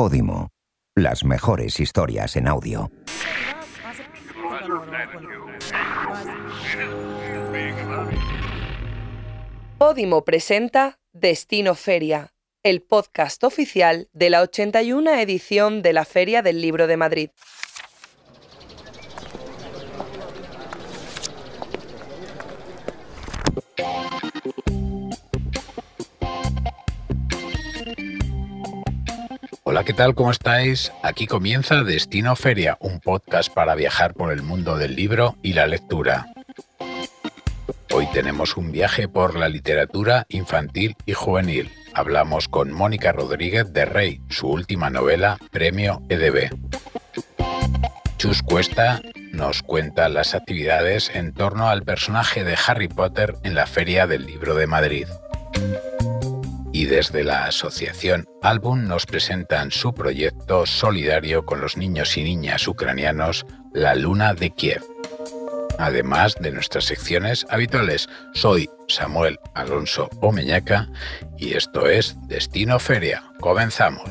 Podimo. Las mejores historias en audio. Podimo presenta Destino Feria, el podcast oficial de la 81 edición de la Feria del Libro de Madrid. ¿Qué tal? ¿Cómo estáis? Aquí comienza Destino Feria, un podcast para viajar por el mundo del libro y la lectura. Hoy tenemos un viaje por la literatura infantil y juvenil. Hablamos con Mónica Rodríguez de Rey, su última novela, Premio EDB. Chus Cuesta nos cuenta las actividades en torno al personaje de Harry Potter en la Feria del Libro de Madrid y desde la asociación Album nos presentan su proyecto solidario con los niños y niñas ucranianos La Luna de Kiev. Además de nuestras secciones habituales, soy Samuel Alonso Omeñaca y esto es Destino Feria. Comenzamos.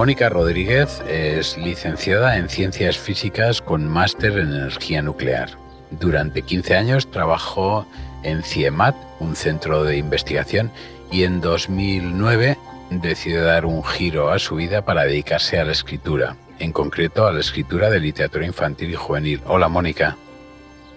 Mónica Rodríguez es licenciada en Ciencias Físicas con máster en Energía Nuclear. Durante 15 años trabajó en CIEMAT, un centro de investigación, y en 2009 decidió dar un giro a su vida para dedicarse a la escritura, en concreto a la escritura de literatura infantil y juvenil. Hola, Mónica.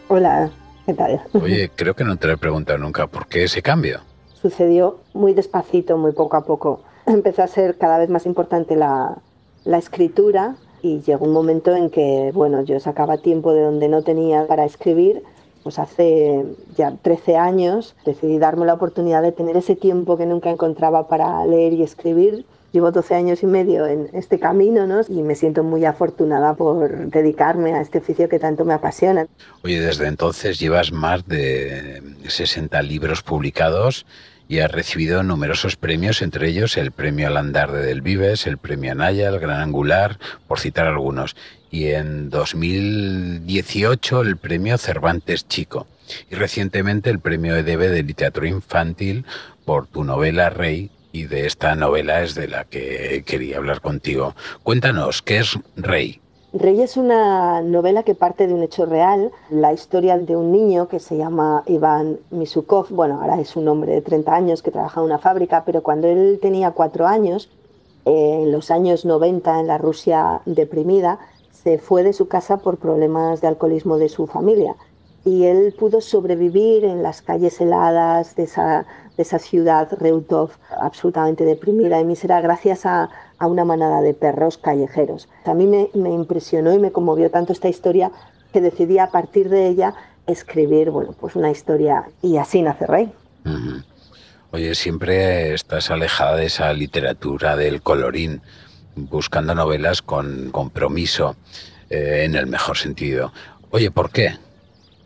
Hola, ¿qué tal? Oye, creo que no te lo he preguntado nunca, ¿por qué ese cambio? Sucedió muy despacito, muy poco a poco empezó a ser cada vez más importante la, la escritura y llegó un momento en que, bueno, yo sacaba tiempo de donde no tenía para escribir. Pues hace ya 13 años decidí darme la oportunidad de tener ese tiempo que nunca encontraba para leer y escribir. Llevo 12 años y medio en este camino ¿no? y me siento muy afortunada por dedicarme a este oficio que tanto me apasiona. Oye, desde entonces llevas más de 60 libros publicados y ha recibido numerosos premios, entre ellos el Premio al Andar de Del Vives, el Premio Anaya, el Gran Angular, por citar algunos. Y en 2018 el Premio Cervantes Chico. Y recientemente el Premio EDB de Literatura Infantil por tu novela Rey. Y de esta novela es de la que quería hablar contigo. Cuéntanos, ¿qué es Rey? Rey es una novela que parte de un hecho real, la historia de un niño que se llama Iván Misukov, bueno, ahora es un hombre de 30 años que trabaja en una fábrica, pero cuando él tenía cuatro años, en los años 90 en la Rusia deprimida, se fue de su casa por problemas de alcoholismo de su familia y él pudo sobrevivir en las calles heladas de esa, de esa ciudad, Reutov, absolutamente deprimida y mísera, gracias a, a una manada de perros callejeros. A mí me, me, impresionó y me conmovió tanto esta historia que decidí a partir de ella escribir bueno, pues una historia y así nace Rey. Oye, siempre estás alejada de esa literatura del colorín, buscando novelas con compromiso, eh, en el mejor sentido. Oye, ¿por qué?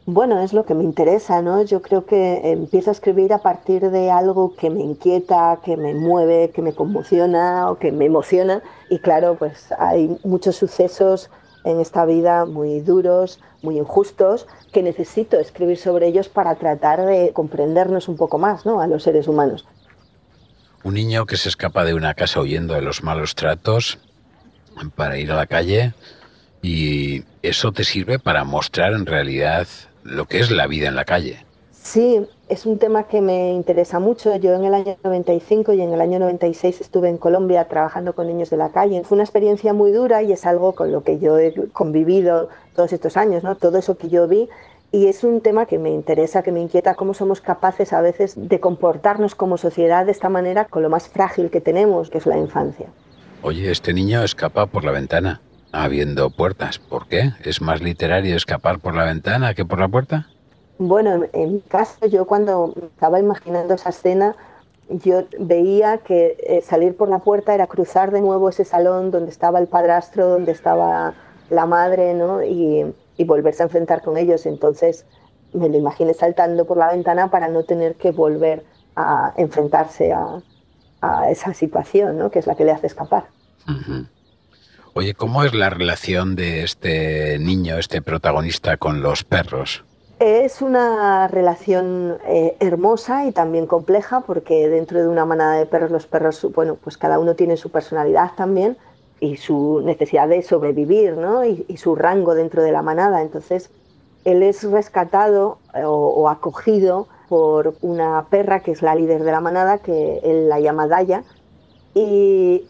Bueno, es lo que me interesa, ¿no? Yo creo que empiezo a escribir a partir de algo que me inquieta, que me mueve, que me conmociona o que me emociona. Y claro, pues hay muchos sucesos en esta vida muy duros, muy injustos, que necesito escribir sobre ellos para tratar de comprendernos un poco más, ¿no? A los seres humanos. Un niño que se escapa de una casa huyendo de los malos tratos para ir a la calle y eso te sirve para mostrar en realidad lo que es la vida en la calle. Sí, es un tema que me interesa mucho. Yo en el año 95 y en el año 96 estuve en Colombia trabajando con niños de la calle. Fue una experiencia muy dura y es algo con lo que yo he convivido todos estos años, ¿no? Todo eso que yo vi y es un tema que me interesa, que me inquieta, cómo somos capaces a veces de comportarnos como sociedad de esta manera con lo más frágil que tenemos, que es la infancia. Oye, este niño escapa por la ventana habiendo puertas. ¿Por qué? ¿Es más literario escapar por la ventana que por la puerta? Bueno, en, mi caso, yo cuando estaba imaginando esa escena, yo veía que eh, salir por la puerta era cruzar de nuevo ese salón donde estaba el padrastro, donde estaba la madre, ¿no? Y, y volverse a enfrentar con ellos. Entonces me lo imaginé saltando por la ventana para no tener que volver a enfrentarse a, a esa situación, ¿no? que es la que le hace escapar. Oye, ¿cómo es la relación de este niño, este protagonista, con los perros? Es una relación eh, hermosa y también compleja porque dentro de una manada de perros los perros, bueno, pues cada uno tiene su personalidad también y su necesidad de sobrevivir, ¿no? Y, su rango dentro de la manada. Entonces, él es rescatado eh, o, acogido por una perra que es la líder de la manada, que él la llama Daya,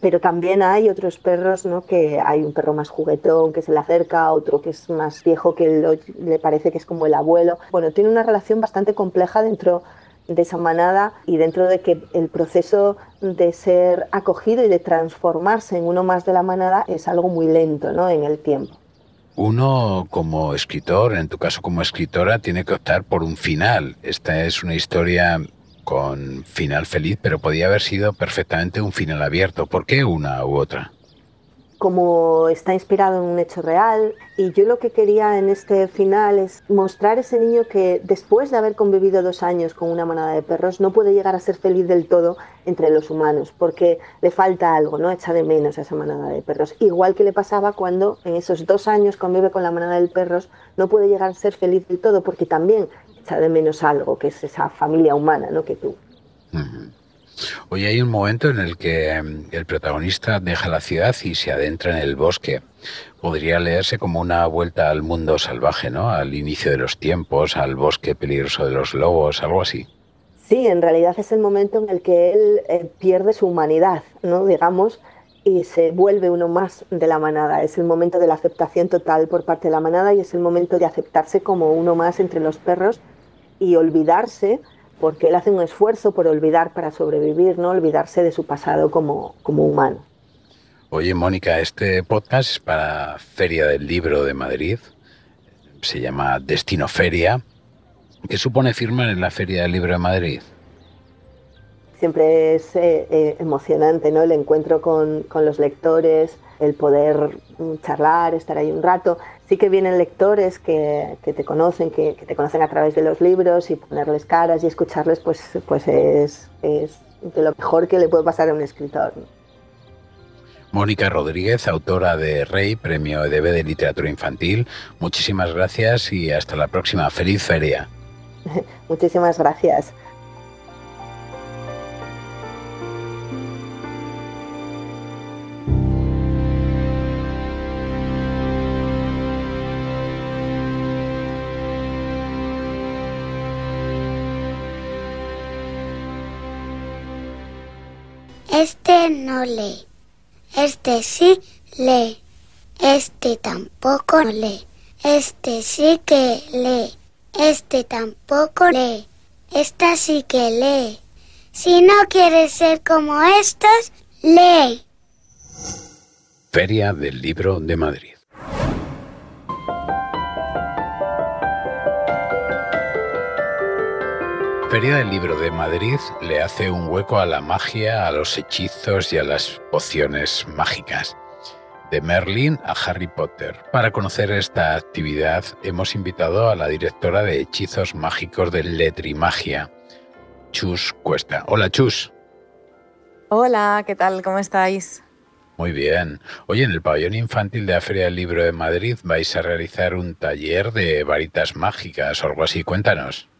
pero también hay otros perros, ¿no? que hay un perro más juguetón que se le acerca, otro que es más viejo que le parece que es como el abuelo. Bueno, tiene una relación bastante compleja dentro de esa manada y dentro de que el proceso de ser acogido y de transformarse en uno más de la manada es algo muy lento ¿no? en el tiempo. Uno como escritor, en tu caso como escritora, tiene que optar por un final. Esta es una historia con final feliz, pero podía haber sido perfectamente un final abierto. ¿Por qué una u otra? Como está inspirado en un hecho real, y yo lo que quería en este final es mostrar ese niño que después de haber convivido dos años con una manada de perros no puede llegar a ser feliz del todo entre los humanos, porque le falta algo, ¿no? Echa de menos a esa manada de perros. Igual que le pasaba cuando en esos dos años convive con la manada de perros, no puede llegar a ser feliz del todo, porque también de menos algo, que es esa familia humana ¿no? que tú. Hoy hay un momento en el que em, el protagonista deja la ciudad y se adentra en el bosque. Podría leerse como una vuelta al mundo salvaje, ¿no? Al inicio de los tiempos, al bosque peligroso de los lobos, algo así. Sí, en realidad es el momento en el que él eh, pierde su humanidad, ¿no? Digamos, y se vuelve uno más de la manada. Es el momento de la aceptación total por parte de la manada y es el momento de aceptarse como uno más entre los perros y olvidarse, porque él hace un esfuerzo por olvidar para sobrevivir, no olvidarse de su pasado como, como humano. Oye, Mónica, este podcast es para Feria del Libro de Madrid. Se llama Destino Feria. ¿Qué supone firmar en la Feria del Libro de Madrid? Siempre es eh, eh, emocionante, ¿no? El encuentro con, con los lectores, el poder mm, charlar, estar ahí un rato sí que vienen lectores que, te conocen, que, te conocen a través de los libros y ponerles caras y escucharles, pues, pues es, es de lo mejor que le puede pasar a un escritor. Mónica Rodríguez, autora de Rey, Premio EDB de Literatura Infantil. Muchísimas gracias y hasta la próxima. Feliz feria. Muchísimas gracias. No lee. Este sí lee. Este tampoco lee. Este sí que lee. Este tampoco lee. Esta sí que lee. Si no quieres ser como estos, lee. Feria del Libro de Madrid. Feria del Libro de Madrid le hace un hueco a la magia, a los hechizos y a las pociones mágicas. De Merlin a Harry Potter. Para conocer esta actividad hemos invitado a la directora de hechizos mágicos de Letrimagia, Chus Cuesta. Hola Chus. Hola, ¿qué tal? ¿Cómo estáis? Muy bien. Oye, en el pabellón infantil de la Feria del Libro de Madrid vais a realizar un taller de varitas mágicas o algo así. Cuéntanos.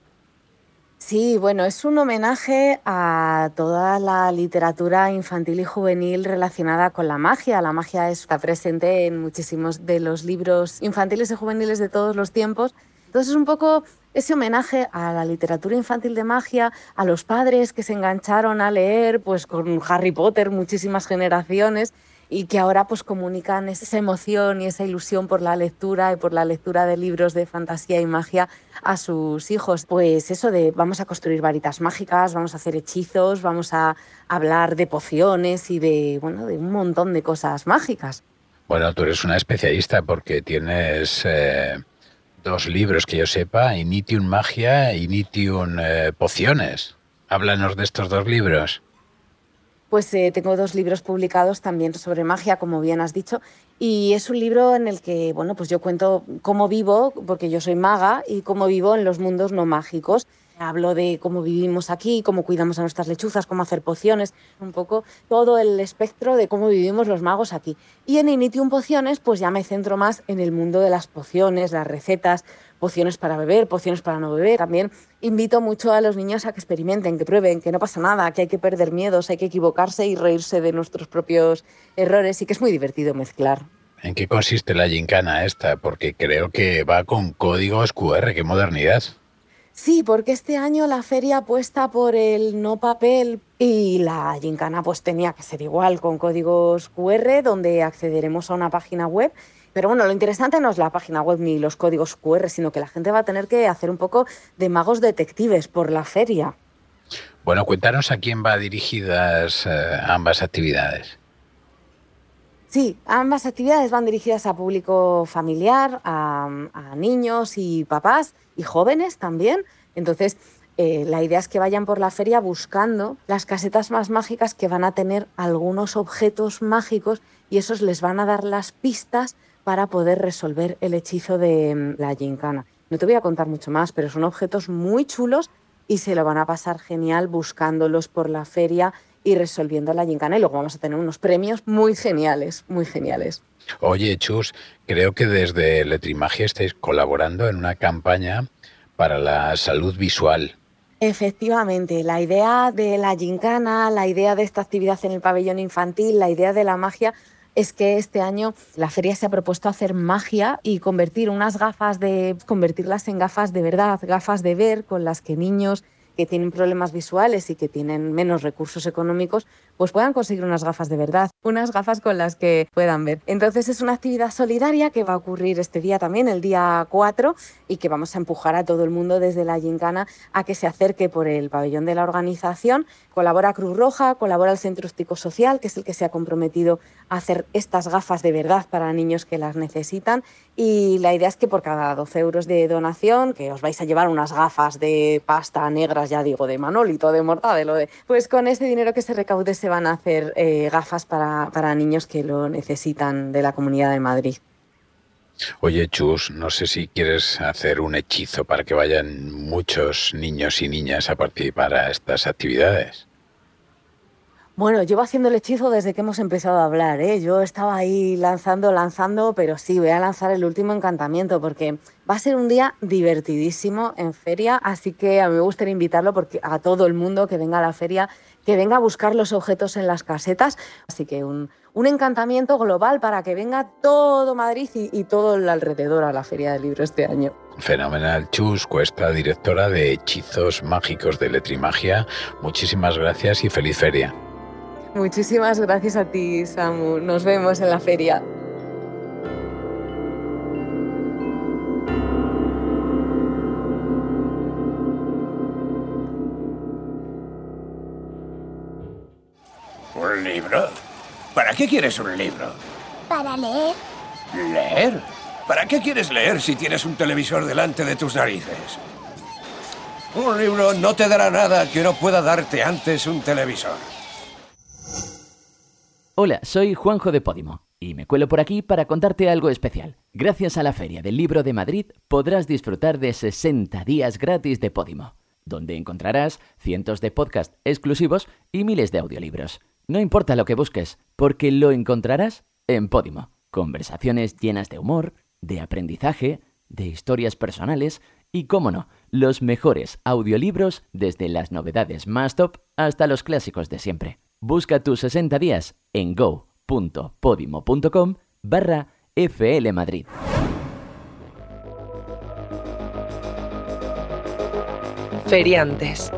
Sí, bueno, es un homenaje a toda la literatura infantil y juvenil relacionada con la magia. La magia está presente en muchísimos de los libros infantiles y juveniles de todos los tiempos. Entonces es un poco ese homenaje a la literatura infantil de magia, a los padres que se engancharon a leer pues con Harry Potter muchísimas generaciones y que ahora pues comunican esa emoción y esa ilusión por la lectura y por la lectura de libros de fantasía y magia a sus hijos. Pues eso de vamos a construir varitas mágicas, vamos a hacer hechizos, vamos a hablar de pociones y de, bueno, de un montón de cosas mágicas. Bueno, tú eres una especialista porque tienes eh, dos libros que yo sepa, Initium Magia e Initium eh, Pociones. Háblanos de estos dos libros. Pues eh, tengo dos libros publicados también sobre magia, como bien has dicho, y es un libro en el que, bueno, pues yo cuento cómo vivo, porque yo soy maga, y cómo vivo en los mundos no mágicos. Hablo de cómo vivimos aquí, cómo cuidamos a nuestras lechuzas, cómo hacer pociones, un poco todo el espectro de cómo vivimos los magos aquí. Y en Initium Pociones, pues ya me centro más en el mundo de las pociones, las recetas, pociones para beber, pociones para no beber. También invito mucho a los niños a que experimenten, que prueben, que no pasa nada, que hay que perder miedos, hay que equivocarse y reírse de nuestros propios errores y que es muy divertido mezclar. ¿En qué consiste la gincana esta? Porque creo que va con códigos QR, qué modernidad. Sí, porque este año la feria apuesta por el no papel y la gincana pues tenía que ser igual con códigos QR donde accederemos a una página web. Pero bueno, lo interesante no es la página web ni los códigos QR, sino que la gente va a tener que hacer un poco de magos detectives por la feria. Bueno, cuéntanos a quién va dirigidas eh, ambas actividades. Sí, ambas actividades van dirigidas a público familiar, a, niños y papás y jóvenes también. Entonces, eh, la idea es que vayan por la feria buscando las casetas más mágicas que van a tener algunos objetos mágicos y esos les van a dar las pistas para poder resolver el hechizo de mm, la gincana. No te voy a contar mucho más, pero son objetos muy chulos y se lo van a pasar genial buscándolos por la feria y resolviendo la gincana y luego vamos a tener unos premios muy geniales, muy geniales. Oye, Chus, creo que desde Letrimagia estáis colaborando en una campaña para la salud visual. Efectivamente, la idea de la gincana, la idea de esta actividad en el pabellón infantil, la idea de la magia es que este año la feria se ha propuesto hacer magia y convertir unas gafas de convertirlas en gafas de verdad, gafas de ver con las que niños que tienen problemas visuales y que tienen menos recursos económicos, pues puedan conseguir unas gafas de verdad, unas gafas con las que puedan ver. Entonces es una actividad solidaria que va a ocurrir este día también, el día 4, y que vamos a empujar a todo el mundo desde la Gincana a que se acerque por el pabellón de la organización. Colabora Cruz Roja, colabora el Centro Social, que es el que se ha comprometido a hacer estas gafas de verdad para niños que las necesitan. Y la idea es que por cada 12 euros de donación, que os vais a llevar unas gafas de pasta negras, ya digo, de manolito, de mortadelo, de... pues con ese dinero que se recaude van a hacer eh, gafas para, para niños que lo necesitan de la Comunidad de Madrid. Oye, Chus, no sé si quieres hacer un hechizo para que vayan muchos niños y niñas a participar a estas actividades. Bueno, llevo haciendo el hechizo desde que hemos empezado a hablar, ¿eh? Yo estaba ahí lanzando, lanzando, pero sí, voy a lanzar el último encantamiento porque va a ser un día divertidísimo en feria, así que a mí me gustaría invitarlo porque a todo el mundo que venga a la feria, que venga a buscar los objetos en las casetas, así que un, encantamiento global para que venga todo Madrid y, y todo el alrededor a la feria del libro este año. Fenomenal, Chus Cuesta, directora de Hechizos Mágicos de Letrimagia. Muchísimas gracias y feliz feria. Muchísimas gracias a ti, Samu. Nos vemos en la feria. ¿Un libro? ¿Para qué quieres un libro? Para leer. ¿Leer? ¿Para qué quieres leer si tienes un televisor delante de tus narices? Un libro no te dará nada que no pueda darte antes un televisor. Hola, soy Juanjo de Podimo y me cuelo por aquí para contarte algo especial. Gracias a la Feria del Libro de Madrid podrás disfrutar de 60 días gratis de Podimo, donde encontrarás cientos de podcasts exclusivos y miles de audiolibros. No importa lo que busques, porque lo encontrarás en Podimo. Conversaciones llenas de humor, de aprendizaje, de historias personales y, cómo no, los mejores audiolibros desde las novedades más top hasta los clásicos de siempre. Busca tus 60 días en go.podimo.com barra FL Madrid. Feriantes.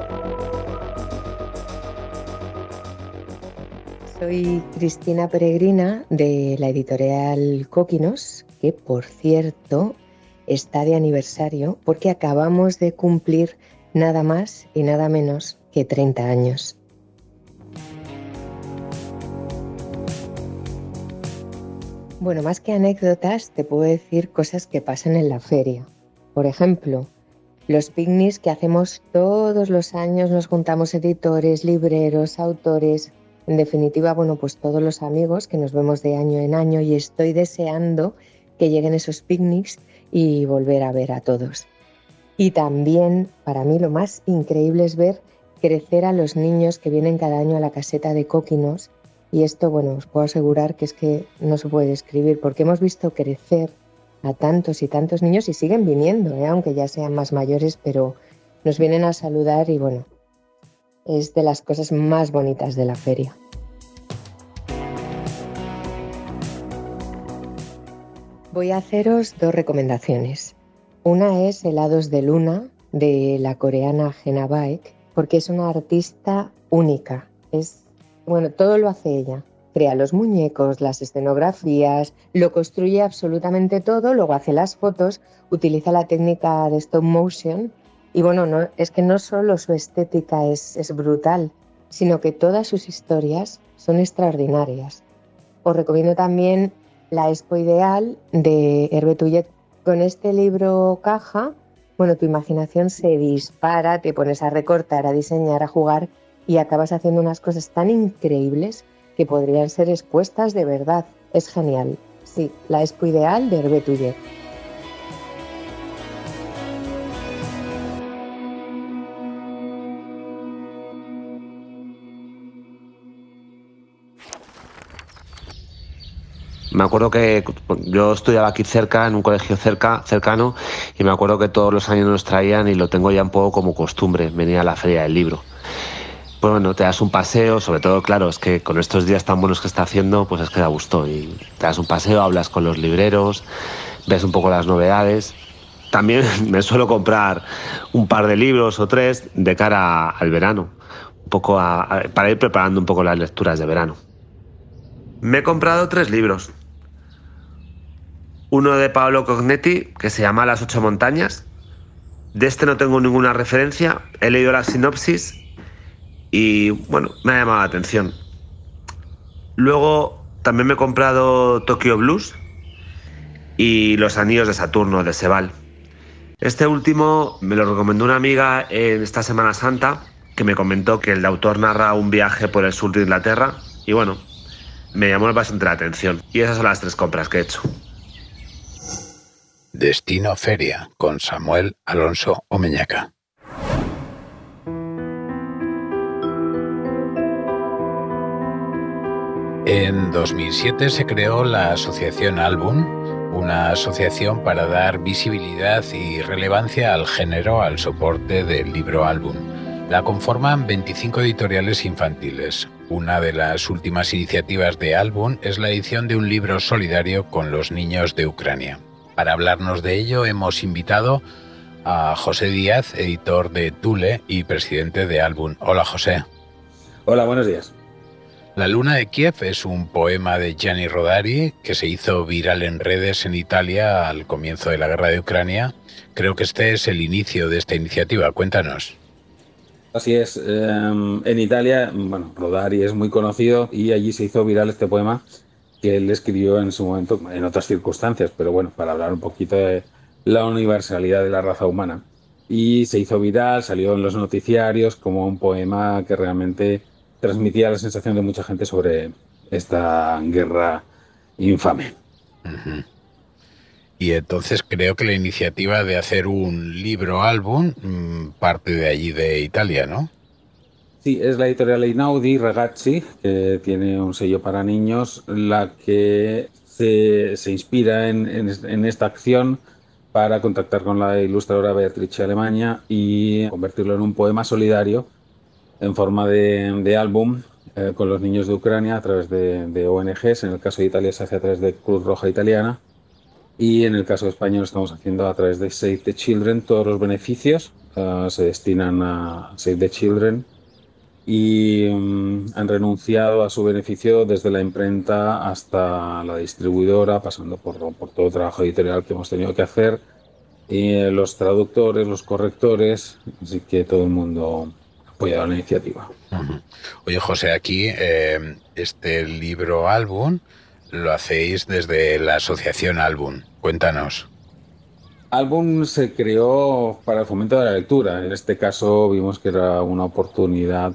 Soy Cristina Peregrina de la editorial Coquinos, que por cierto está de aniversario porque acabamos de cumplir nada más y nada menos que 30 años. Bueno, más que anécdotas, te puedo decir cosas que pasan en la feria. Por ejemplo, los picnics que hacemos todos los años, nos juntamos editores, libreros, autores, en definitiva, bueno, pues todos los amigos que nos vemos de año en año y estoy deseando que lleguen esos picnics y volver a ver a todos. Y también, para mí, lo más increíble es ver crecer a los niños que vienen cada año a la caseta de Coquinos. Y esto, bueno, os puedo asegurar que es que no se puede describir, porque hemos visto crecer a tantos y tantos niños y siguen viniendo, ¿eh? aunque ya sean más mayores, pero nos vienen a saludar y bueno, es de las cosas más bonitas de la feria. Voy a haceros dos recomendaciones. Una es Helados de Luna de la coreana Jenna Baek, porque es una artista única. Es bueno, todo lo hace ella. Crea los muñecos, las escenografías, lo construye absolutamente todo, luego hace las fotos, utiliza la técnica de stop motion y bueno, no, es que no solo su estética es, brutal, sino que todas sus historias son extraordinarias. Os recomiendo también La Expo Ideal de Hervé Tullet. Con este libro caja, bueno, tu imaginación se dispara, te pones a recortar, a diseñar, a jugar y acabas haciendo unas cosas tan increíbles que podrían ser expuestas de verdad. Es genial. Sí, La Expo Ideal de Hervé Tullet. Me acuerdo que yo estudiaba aquí cerca, en un colegio cerca, cercano, y me acuerdo que todos los años nos traían, y lo tengo ya un poco como costumbre, venir a la feria del libro. Bueno, te das un paseo, sobre todo, claro, es que con estos días tan buenos que está haciendo, pues es que da gusto. Y te das un paseo, hablas con los libreros, ves un poco las novedades. También me suelo comprar un par de libros o tres de cara al verano, un poco para ir preparando un poco las lecturas de verano. Me he comprado tres libros. Uno de Paolo Cognetti, que se llama Las ocho montañas. De este no tengo ninguna referencia. He leído la sinopsis y, bueno, me ha llamado la atención. Luego también me he comprado Tokyo Blues y Los Anillos de Saturno de Sebal. Este último me lo recomendó una amiga en esta Semana Santa que me comentó que el autor narra un viaje por el sur de Inglaterra y bueno, me llamó bastante la atención. Y esas son las tres compras que he hecho. Destino Feria con Samuel Alonso Omeñaca. En 2007 se creó la Asociación Álbum, una asociación para dar visibilidad y relevancia al género al soporte del libro álbum. La conforman 25 editoriales infantiles. Una de las últimas iniciativas de Álbum es la edición de un libro solidario con los niños de Ucrania. Para hablarnos de ello hemos invitado a José Díaz, editor de Tule y presidente de Álbum. Hola José. Hola, buenos días. La luna de Kiev es un poema de Gianni Rodari que se hizo viral en redes en Italia al comienzo de la guerra de Ucrania. Creo que este es el inicio de esta iniciativa. Cuéntanos. Así es. Em, en Italia, bueno, Rodari es muy conocido y allí se hizo viral este poema que él escribió en su momento en otras circunstancias, pero bueno, para hablar un poquito de la universalidad de la raza humana. Y se hizo viral, salió en los noticiarios como un poema que realmente transmitía la sensación de mucha gente sobre esta guerra infame. Y entonces creo que la iniciativa de hacer un libro álbum mm, parte de allí de Italia, ¿no? Sí, es la editorial Inaudi Ragazzi, que tiene un sello para niños, la que se, inspira en, esta acción para contactar con la ilustradora Beatrice Alemania y convertirlo en un poema solidario en forma de, álbum eh, con los niños de Ucrania a través de, ONGs. En el caso de Italia se hace a través de Cruz Roja Italiana y en el caso de estamos haciendo a través de Save the Children. Todos los beneficios eh, se destinan a Save the Children y mm, han renunciado a su beneficio desde la imprenta hasta la distribuidora, pasando por, todo el trabajo editorial que hemos tenido que hacer, y eh, los traductores, los correctores, así que todo el mundo apoyado la iniciativa. Oye, José, aquí eh, este libro álbum lo hacéis desde la asociación Álbum. Cuéntanos. Álbum se creó para el fomento de la lectura. En este caso vimos que era una oportunidad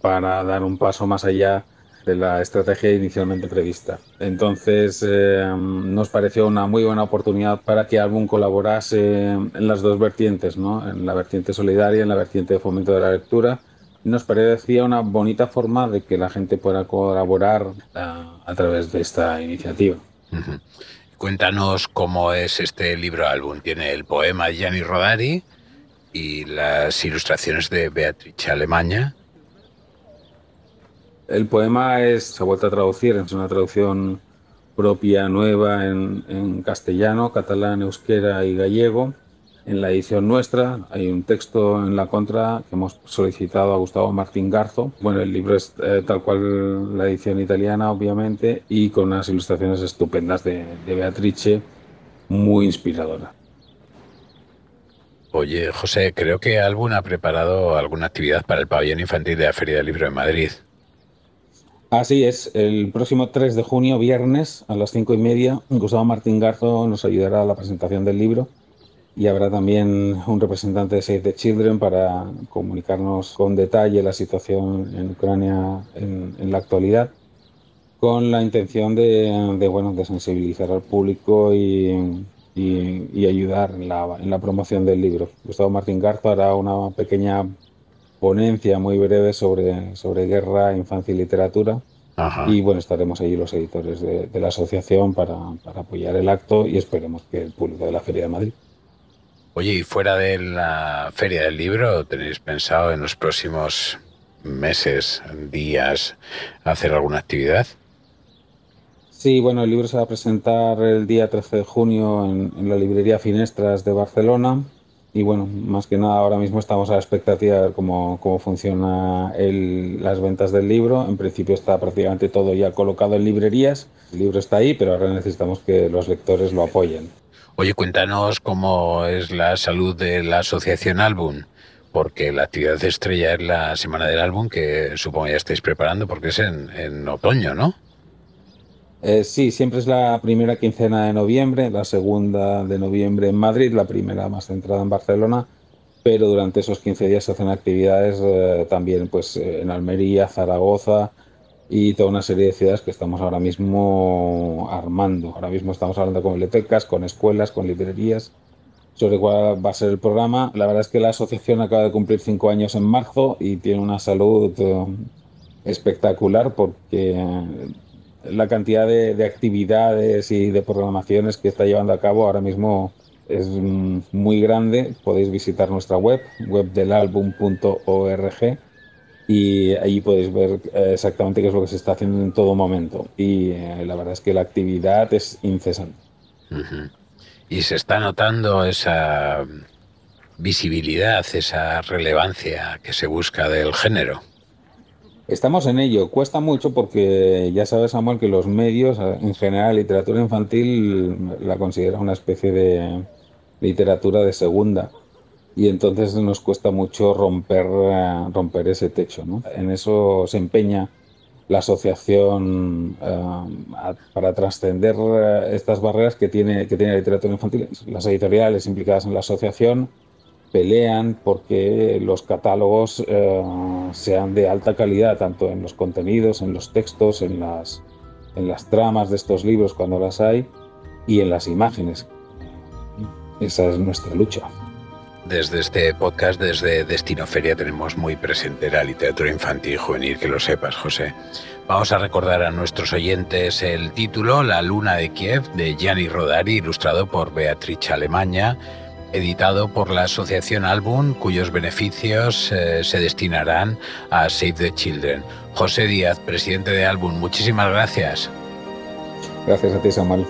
para dar un paso más allá de la estrategia inicialmente prevista. Entonces eh, nos pareció una muy buena oportunidad para que Album colaborase en las dos vertientes, ¿no? en la vertiente solidaria y en la vertiente de fomento de la lectura. Nos parecía una bonita forma de que la gente pueda colaborar a, a través de esta iniciativa. Cuéntanos cómo es este libro álbum. Tiene el poema de Gianni Rodari y las ilustraciones de Beatrice Alemania. El poema es, se ha vuelto a traducir, es una traducción propia, nueva en, en castellano, catalán, euskera y gallego. En la edición nuestra hay un texto en la contra que hemos solicitado a Gustavo Martín Garzo. Bueno, el libro es eh, tal cual la edición italiana, obviamente, y con unas ilustraciones estupendas de, de Beatrice, muy inspiradora. Oye, José, creo que Albun ha preparado alguna actividad para el pabellón infantil de la Feria del Libro de Madrid. Así es, el próximo 3 de junio, viernes, a las 5 y media, Gustavo Martín Garzo nos ayudará a la presentación del libro y habrá también un representante de Save the Children para comunicarnos con detalle la situación en Ucrania en, la actualidad, con la intención de, de, bueno, de sensibilizar al público y, y, y ayudar en la, en la, promoción del libro. Gustavo Martín Garzo hará una pequeña ponencia muy breve sobre, sobre guerra, infancia y literatura. Ajá. Y bueno, estaremos allí los editores de, de la asociación para, para apoyar el acto y esperemos que el público de la Feria de Madrid. Oye, y fuera de la Feria del Libro, ¿tenéis pensado en los próximos meses, días, hacer alguna actividad? Sí, bueno, el libro se va a presentar el día 13 de junio en, en la librería Finestras de Barcelona. Y bueno, más que nada ahora mismo estamos a la expectativa de cómo, funciona el, las ventas del libro. En principio está prácticamente todo ya colocado en librerías. El libro está ahí, pero ahora necesitamos que los lectores lo apoyen. Oye, cuéntanos cómo es la salud de la asociación Álbum, porque la actividad estrella es la Semana del Álbum, que supongo ya estáis preparando, porque es en otoño, ¿no? Eh, sí, siempre es la primera quincena de noviembre, la segunda de noviembre en Madrid, la primera más centrada en Barcelona, pero durante esos 15 días se hacen actividades eh, también pues, en Almería, Zaragoza y toda una serie de ciudades que estamos ahora mismo armando. Ahora mismo estamos hablando con bibliotecas, con escuelas, con librerías sobre cuál va a ser el programa. La verdad es que la asociación acaba de cumplir cinco años en marzo y tiene una salud eh, espectacular porque la cantidad de, de, actividades y de programaciones que está llevando a cabo ahora mismo es muy grande. Podéis visitar nuestra web, webdelalbum.org, y ahí podéis ver exactamente qué es lo que se está haciendo en todo momento. Y eh, la verdad es que la actividad es incesante. Y se está notando esa visibilidad, esa relevancia que se busca del género. Estamos en ello. Cuesta mucho porque ya sabes, Samuel, que los medios, en general, literatura infantil la considera una especie de literatura de segunda. Y entonces nos cuesta mucho romper, romper ese techo. ¿no? En eso se empeña la asociación uh, para trascender estas barreras que tiene, que tiene la literatura infantil. Las editoriales implicadas en la asociación pelean porque los catálogos eh, sean de alta calidad, tanto en los contenidos, en los textos, en las, en las tramas de estos libros cuando las hay y en las imágenes. Esa es nuestra lucha. Desde este podcast, desde Destino Feria, tenemos muy presente la literatura infantil y juvenil, que lo sepas, José. Vamos a recordar a nuestros oyentes el título, La Luna de Kiev, de Gianni Rodari, ilustrado por Beatriz Alemania, editado por la asociación Album, cuyos beneficios eh, se destinarán a Save the Children. José Díaz, presidente de Album, muchísimas gracias. Gracias a ti, Samuel.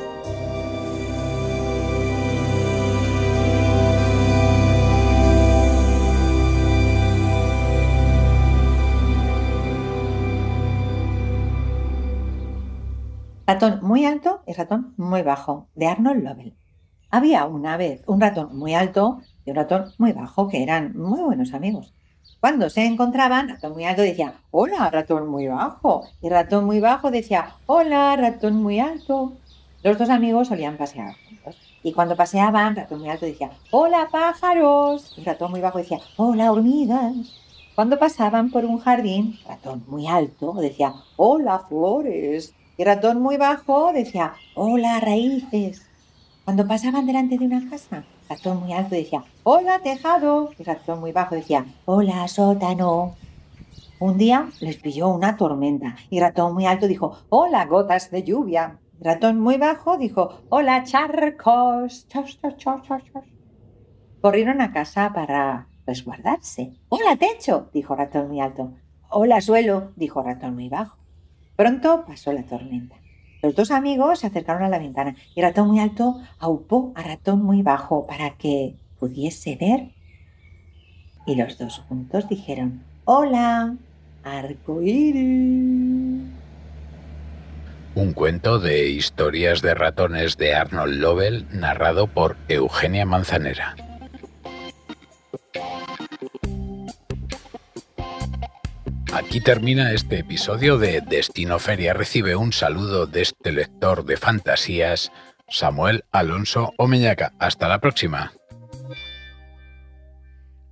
Ratón muy alto y ratón muy bajo, de Arnold Lovell. Había una vez un ratón muy alto y un ratón muy bajo, que eran muy buenos amigos. Cuando se encontraban, ratón muy alto decía, hola, ratón muy bajo. Y ratón muy bajo decía, hola, ratón muy alto. Los dos amigos solían pasear juntos. Y cuando paseaban, ratón muy alto decía, hola, pájaros. Y ratón muy bajo decía, hola, hormigas. Cuando pasaban por un jardín, ratón muy alto decía, hola flores. Y ratón muy bajo decía, hola raíces. Cuando pasaban delante de una casa, ratón muy alto decía, hola tejado. Y ratón muy bajo decía, hola sótano. Un día les pilló una tormenta y ratón muy alto dijo, hola gotas de lluvia. Ratón muy bajo dijo, hola charcos. Chos, chos, chos, chos. Corrieron a casa para resguardarse. Hola techo, dijo ratón muy alto. Hola suelo, dijo ratón muy bajo. Pronto pasó la tormenta. Los dos amigos se acercaron a la ventana y ratón muy alto aupó a ratón muy bajo para que pudiese ver. Y los dos juntos dijeron, hola, arcoíris. Un cuento de historias de ratones de Arnold Lovell narrado por Eugenia Manzanera. Aquí termina este episodio de Destino Feria. Recibe un saludo de este lector de fantasías, Samuel Alonso Omeñaca. Hasta la próxima.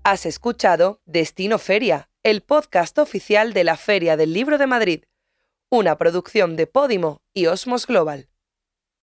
Has escuchado Destino Feria, el podcast oficial de la Feria del Libro de Madrid, una producción de Podimo y Osmos Global.